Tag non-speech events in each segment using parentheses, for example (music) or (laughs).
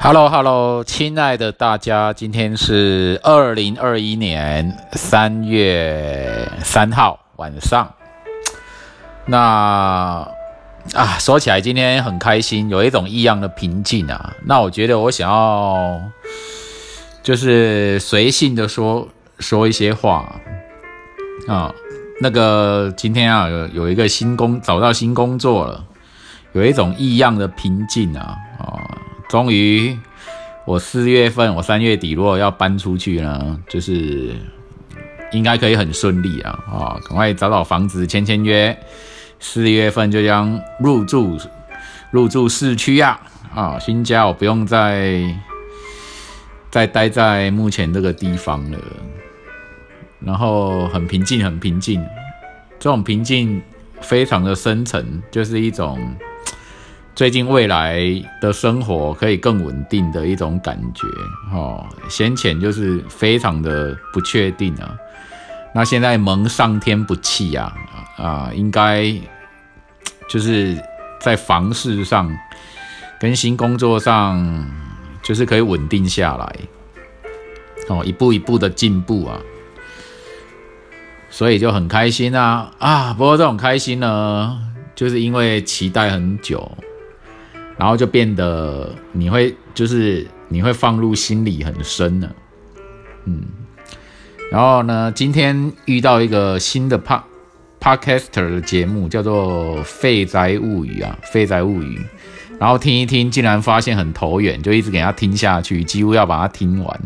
Hello Hello，亲爱的大家，今天是二零二一年三月三号晚上。那啊，说起来今天很开心，有一种异样的平静啊。那我觉得我想要就是随性的说说一些话啊。那个今天啊，有有一个新工找到新工作了，有一种异样的平静啊。终于，我四月份，我三月底如果要搬出去呢，就是应该可以很顺利啊！啊，赶快找找房子，签签约，四月份就将入住入住市区呀！啊，新家我不用再再待在目前这个地方了，然后很平静，很平静，这种平静非常的深沉，就是一种。最近未来的生活可以更稳定的一种感觉，哦，先前就是非常的不确定啊，那现在蒙上天不弃呀，啊，应该就是在房事上跟新工作上，就是可以稳定下来，哦，一步一步的进步啊，所以就很开心啊，啊，不过这种开心呢，就是因为期待很久。然后就变得你会就是你会放入心里很深了，嗯，然后呢，今天遇到一个新的 pa podcaster 的节目，叫做《废宅物语》啊，《废宅物语》，然后听一听，竟然发现很投缘，就一直给他听下去，几乎要把它听完。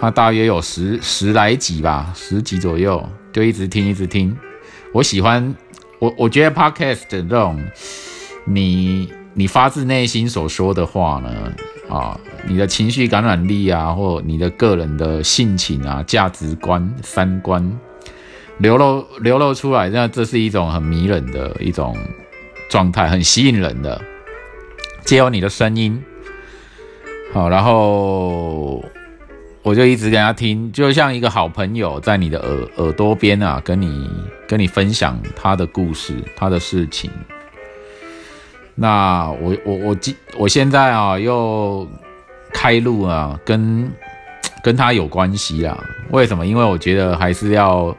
他大约有十十来集吧，十集左右，就一直听，一直听。我喜欢我，我觉得 podcast 这种你。你发自内心所说的话呢？啊，你的情绪感染力啊，或你的个人的性情啊、价值观、三观流露流露出来，那这是一种很迷人的一种状态，很吸引人的。借由你的声音，好，然后我就一直给他听，就像一个好朋友在你的耳耳朵边啊，跟你跟你分享他的故事、他的事情。那我我我今我现在啊又开路啊，跟跟他有关系啊？为什么？因为我觉得还是要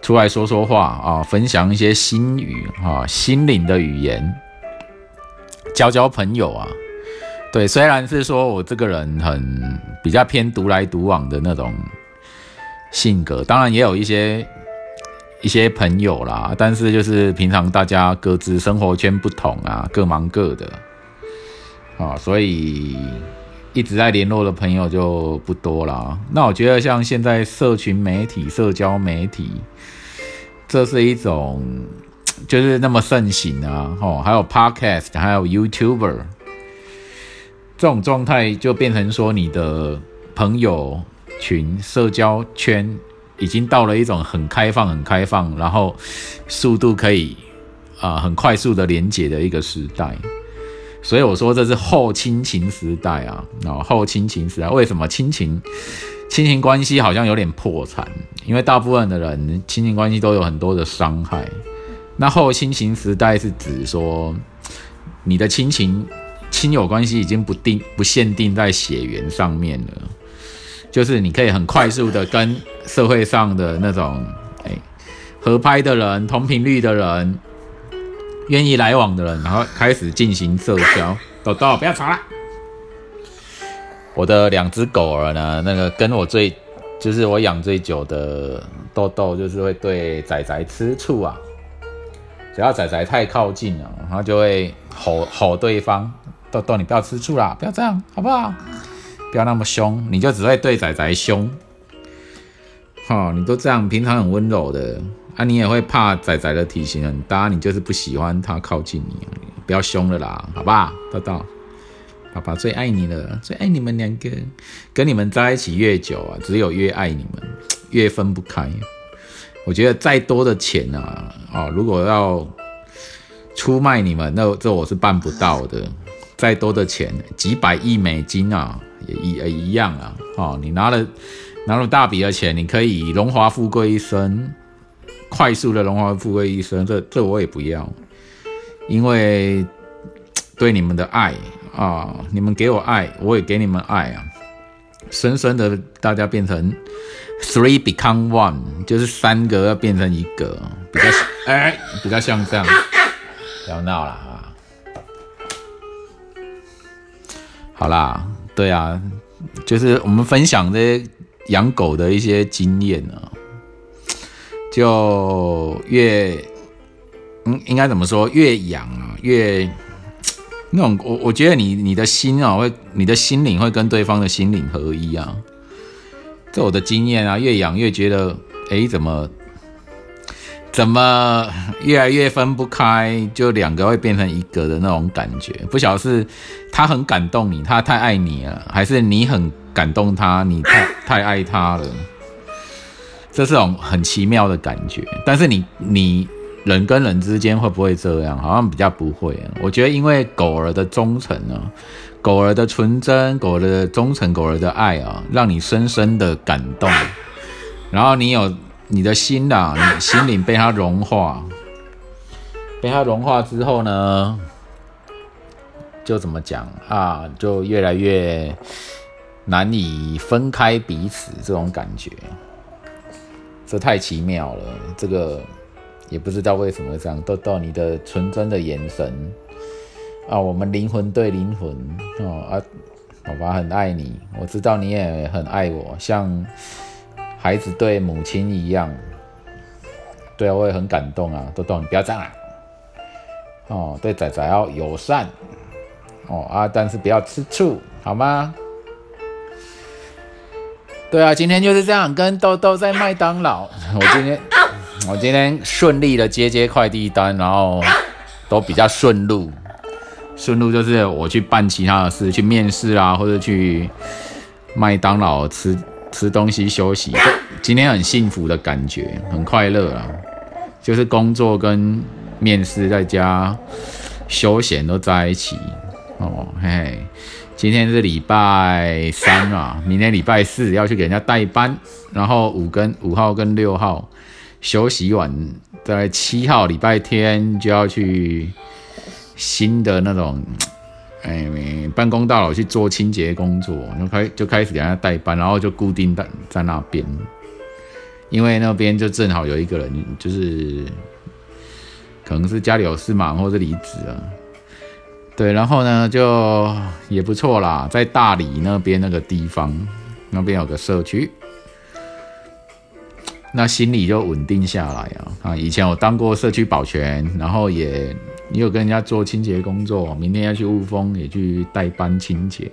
出来说说话啊，分享一些心语啊，心灵的语言，交交朋友啊。对，虽然是说我这个人很比较偏独来独往的那种性格，当然也有一些。一些朋友啦，但是就是平常大家各自生活圈不同啊，各忙各的，啊，所以一直在联络的朋友就不多了。那我觉得像现在社群媒体、社交媒体，这是一种就是那么盛行啊，吼，还有 Podcast，还有 YouTuber，这种状态就变成说你的朋友群、社交圈。已经到了一种很开放、很开放，然后速度可以啊很快速的连接的一个时代，所以我说这是后亲情时代啊啊后亲情时代，为什么亲情亲情关系好像有点破产？因为大部分的人亲情关系都有很多的伤害。那后亲情时代是指说你的亲情亲友关系已经不定不限定在血缘上面了。就是你可以很快速的跟社会上的那种哎合拍的人、同频率的人、愿意来往的人，然后开始进行社交。豆豆，不要吵了。我的两只狗儿呢，那个跟我最就是我养最久的豆豆，就是会对仔仔吃醋啊。只要仔仔太靠近了，然后就会吼吼对方：豆豆，你不要吃醋啦，不要这样，好不好？不要那么凶，你就只会对仔仔凶，哈，你都这样，平常很温柔的啊，你也会怕仔仔的体型很大，你就是不喜欢他靠近你，不要凶了啦，好吧，豆豆，爸爸最爱你了，最爱你们两个，跟你们在一起越久啊，只有越爱你们，越分不开。我觉得再多的钱啊，哦，如果要出卖你们，那这我是办不到的。再多的钱，几百亿美金啊！也一也一样啊！哦，你拿了拿了大笔的钱，你可以荣华富贵一生，快速的荣华富贵一生，这这我也不要，因为对你们的爱啊，你们给我爱，我也给你们爱啊，深深的大家变成 three become one，就是三个要变成一个，比较 (laughs) 哎，比较像这样，不要闹了啊，好啦，对啊，就是我们分享这些养狗的一些经验呢，就越。嗯，应该怎么说？越养啊，越那种我我觉得你你的心啊，会你的心灵会跟对方的心灵合一啊。这我的经验啊，越养越觉得，哎，怎么怎么越来越分不开，就两个会变成一个的那种感觉。不晓得是他很感动你，他太爱你了，还是你很感动他，你太太爱他了。这是种很奇妙的感觉。但是你你。人跟人之间会不会这样？好像比较不会。我觉得，因为狗儿的忠诚啊，狗儿的纯真，狗儿的忠诚，狗儿的爱啊，让你深深的感动。然后你有你的心啊，(laughs) 你心灵被它融化，被它融化之后呢，就怎么讲啊？就越来越难以分开彼此这种感觉。这太奇妙了，这个。也不知道为什么这样，豆豆，你的纯真的眼神啊，我们灵魂对灵魂哦啊，爸爸很爱你，我知道你也很爱我，像孩子对母亲一样。对啊，我也很感动啊，豆豆，你不要这样啊。哦，对仔仔要友善哦啊，但是不要吃醋，好吗？对啊，今天就是这样，跟豆豆在麦当劳，(laughs) 我今天。我今天顺利的接接快递单，然后都比较顺路。顺路就是我去办其他的事，去面试啊，或者去麦当劳吃吃东西休息。今天很幸福的感觉，很快乐啊！就是工作跟面试在家休闲都在一起哦。嘿嘿，今天是礼拜三啊，明天礼拜四要去给人家代班，然后五跟五号跟六号。休息完，在七号礼拜天就要去新的那种，哎，办公大楼去做清洁工作，就开就开始给他代班，然后就固定在在那边，因为那边就正好有一个人，就是可能是家里有事忙，或者离职了，对，然后呢就也不错啦，在大理那边那个地方，那边有个社区。那心里就稳定下来啊！啊，以前我当过社区保全，然后也也有跟人家做清洁工作，明天要去雾峰也去代班清洁。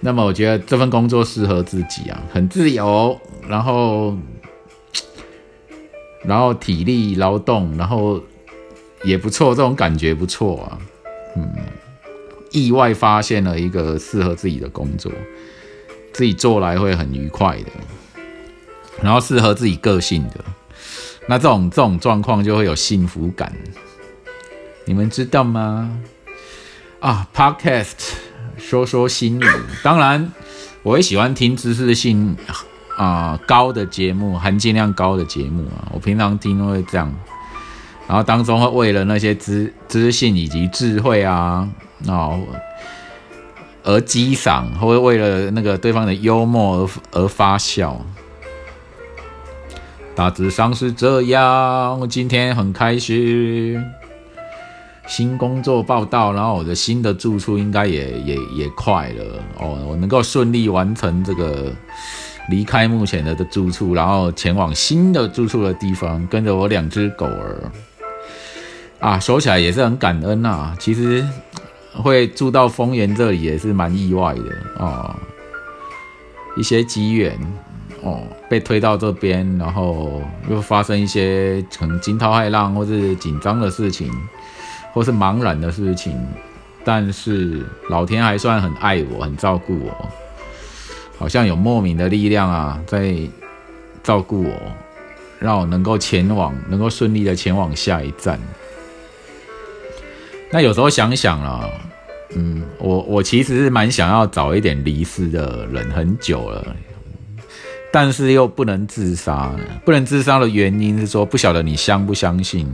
那么我觉得这份工作适合自己啊，很自由，然后然后体力劳动，然后也不错，这种感觉不错啊。嗯，意外发现了一个适合自己的工作，自己做来会很愉快的。然后适合自己个性的，那这种这种状况就会有幸福感，你们知道吗？啊，Podcast 说说心语，当然我也喜欢听知识性啊高的节目，含金量高的节目啊，我平常听会这样，然后当中会为了那些知知性以及智慧啊啊而激赏，或者为了那个对方的幽默而而发笑。大致上是这样。我今天很开心，新工作报道，然后我的新的住处应该也也也快了哦。我能够顺利完成这个离开目前的的住处，然后前往新的住处的地方，跟着我两只狗儿啊，说起来也是很感恩呐。其实会住到丰原这里也是蛮意外的啊，一些机缘。哦，被推到这边，然后又发生一些可能惊涛骇浪，或是紧张的事情，或是茫然的事情，但是老天还算很爱我，很照顾我，好像有莫名的力量啊，在照顾我，让我能够前往，能够顺利的前往下一站。那有时候想想啊，嗯，我我其实是蛮想要早一点离世的人，很久了。但是又不能自杀呢，不能自杀的原因是说，不晓得你相不相信，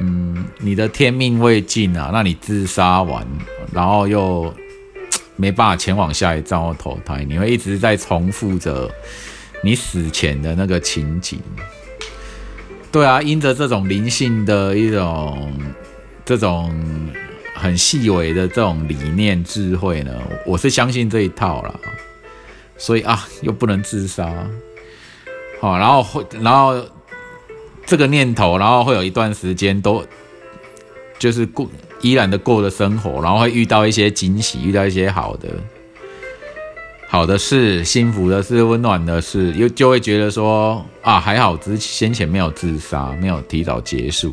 嗯，你的天命未尽啊，那你自杀完，然后又没办法前往下一站投胎，你会一直在重复着你死前的那个情景。对啊，因着这种灵性的一种这种很细微的这种理念智慧呢，我是相信这一套了。所以啊，又不能自杀，好，然后会，然后。这个念头，然后会有一段时间都就是过依然的过的生活，然后会遇到一些惊喜，遇到一些好的好的事、幸福的事、温暖的事，又就会觉得说啊，还好之先前没有自杀，没有提早结束。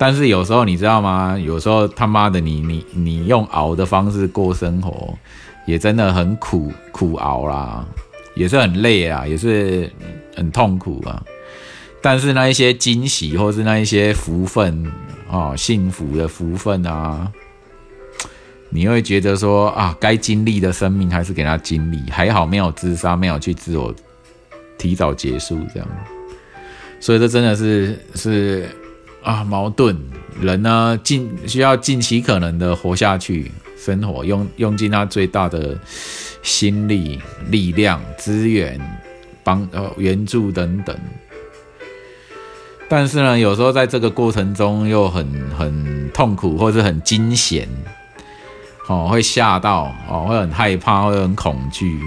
但是有时候你知道吗？有时候他妈的，你你你用熬的方式过生活，也真的很苦苦熬啦，也是很累啊，也是很痛苦啊。但是那一些惊喜，或是那一些福分啊，幸福的福分啊，你会觉得说啊，该经历的生命还是给他经历，还好没有自杀，没有去自我提早结束这样。所以这真的是是啊矛盾，人呢尽需要尽其可能的活下去，生活用用尽他最大的心力、力量、资源，帮呃援助等等。但是呢，有时候在这个过程中又很很痛苦，或是很惊险，哦，会吓到，哦，会很害怕，会很恐惧。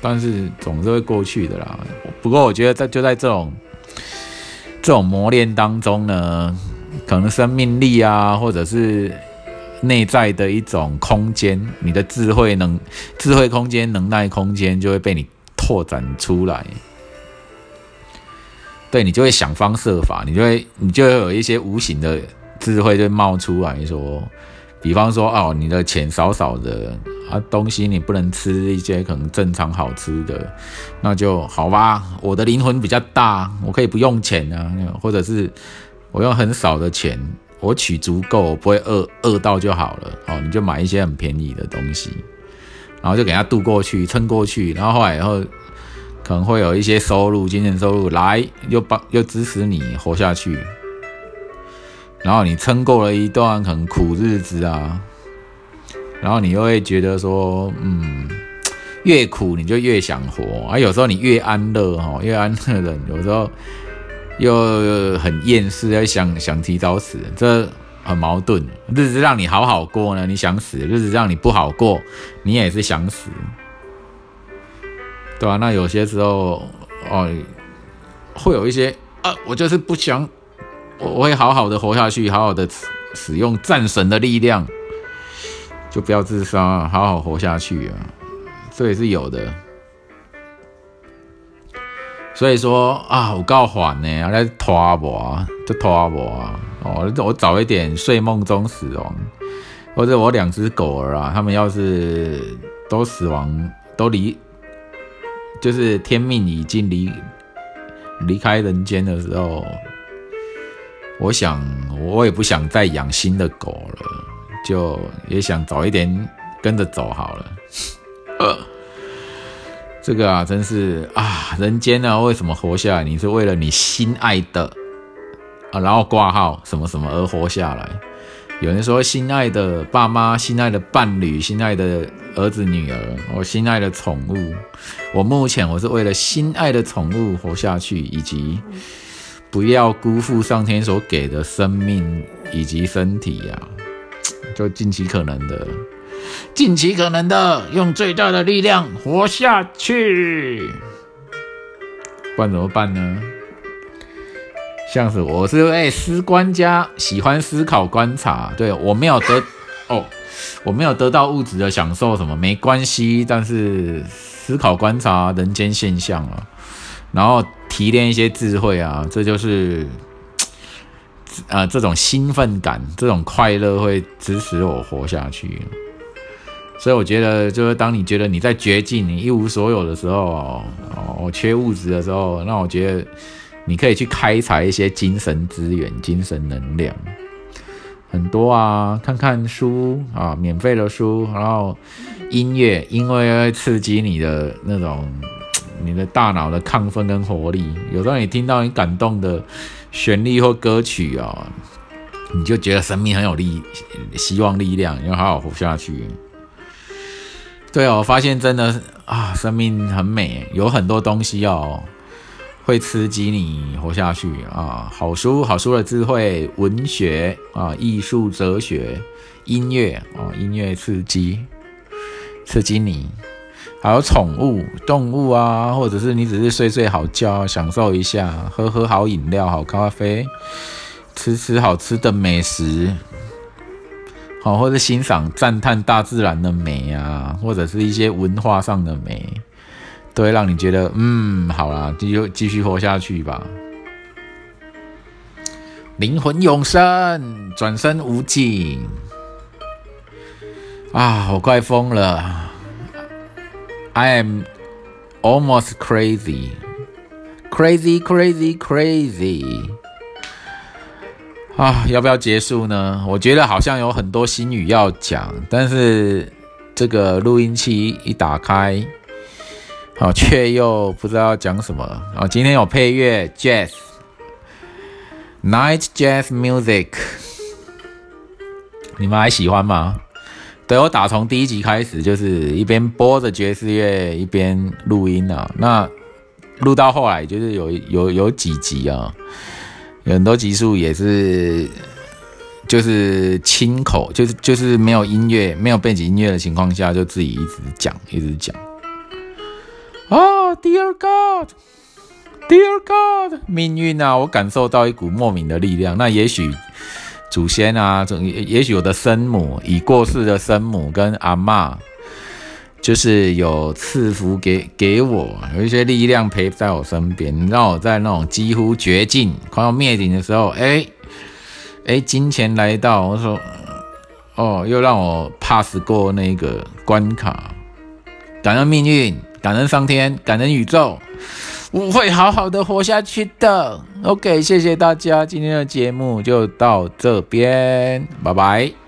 但是总是会过去的啦。不过我觉得在就在这种这种磨练当中呢，可能生命力啊，或者是内在的一种空间，你的智慧能、智慧空间、能耐空间就会被你拓展出来。对你就会想方设法，你就会你就会有一些无形的智慧就冒出来说，比方说哦，你的钱少少的啊，东西你不能吃一些可能正常好吃的，那就好吧。我的灵魂比较大，我可以不用钱啊，或者是我用很少的钱，我取足够，不会饿饿到就好了。哦，你就买一些很便宜的东西，然后就给他渡过去，撑过去，然后后来以后。可能会有一些收入，金钱收入来，又帮又支持你活下去，然后你撑过了一段很苦日子啊，然后你又会觉得说，嗯，越苦你就越想活，而有时候你越安乐哈，越安乐的有时候又很厌世，要想想提早死，这很矛盾。日子让你好好过呢，你想死；日子让你不好过，你也是想死。对吧？那有些时候，哦，会有一些啊，我就是不想，我会好好的活下去，好好的使用战神的力量，就不要自杀，好好活下去啊，这也是有的。所以说啊，我告缓呢，来拖我，就拖我啊，哦，我早一点睡梦中死亡，或者我两只狗儿啊，他们要是都死亡，都离。就是天命已经离离开人间的时候，我想我也不想再养新的狗了，就也想早一点跟着走好了。呃，这个啊，真是啊，人间呢，为什么活下来？你是为了你心爱的啊，然后挂号什么什么而活下来。有人说，心爱的爸妈、心爱的伴侣、心爱的儿子女儿，我心爱的宠物。我目前我是为了心爱的宠物活下去，以及不要辜负上天所给的生命以及身体呀，(tsk) 就尽其可能的，尽其可能的用最大的力量活下去。不然怎么办呢？像是我是哎思观家，喜欢思考观察。对我没有得哦，我没有得到物质的享受，什么没关系。但是思考观察人间现象啊，然后提炼一些智慧啊，这就是呃这种兴奋感，这种快乐会支持我活下去。所以我觉得，就是当你觉得你在绝境，你一无所有的时候，哦，缺物质的时候，那我觉得。你可以去开采一些精神资源、精神能量，很多啊，看看书啊，免费的书，然后音乐，因为会刺激你的那种你的大脑的亢奋跟活力。有时候你听到你感动的旋律或歌曲哦，你就觉得生命很有力、希望、力量，要好好活下去。对哦，我发现真的啊，生命很美，有很多东西哦，会刺激你活下去啊。好书、好书的智慧、文学啊、艺术、哲学、音乐啊，音乐刺激、刺激你。还有宠物、动物啊，或者是你只是睡睡好觉，享受一下，喝喝好饮料、好咖啡，吃吃好吃的美食，好，或者欣赏、赞叹大自然的美啊，或者是一些文化上的美，都会让你觉得，嗯，好啦，就继续活下去吧。灵魂永生，转身无尽，啊，我快疯了。I am almost crazy, crazy, crazy, crazy. 啊，要不要结束呢？我觉得好像有很多新语要讲，但是这个录音器一打开，好，却又不知道讲什么。啊，今天有配乐，jazz, night jazz music，你们还喜欢吗？对我打从第一集开始，就是一边播着爵士乐一边录音啊。那录到后来，就是有有有几集啊，有很多集数也是就是亲口，就是就是没有音乐、没有背景音乐的情况下，就自己一直讲，一直讲。啊，Dear God，Dear God，命运啊，我感受到一股莫名的力量。那也许。祖先啊，也也许我的生母已过世的生母跟阿妈，就是有赐福给给我，有一些力量陪在我身边，让我在那种几乎绝境、快要灭顶的时候，哎哎，金钱来到，我说哦，又让我 pass 过那个关卡，感恩命运，感恩上天，感恩宇宙。我会好好的活下去的。OK，谢谢大家，今天的节目就到这边，拜拜。